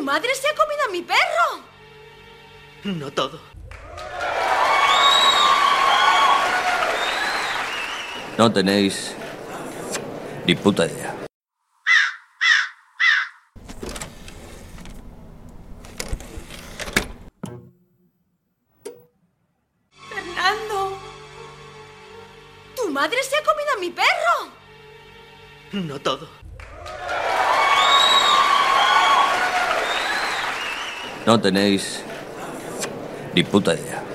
¡Tu madre se ha comido a mi perro! No todo. No tenéis ni puta idea. ¡Fernando! ¡Tu madre se ha comido a mi perro! No todo. No tenéis ni puta idea.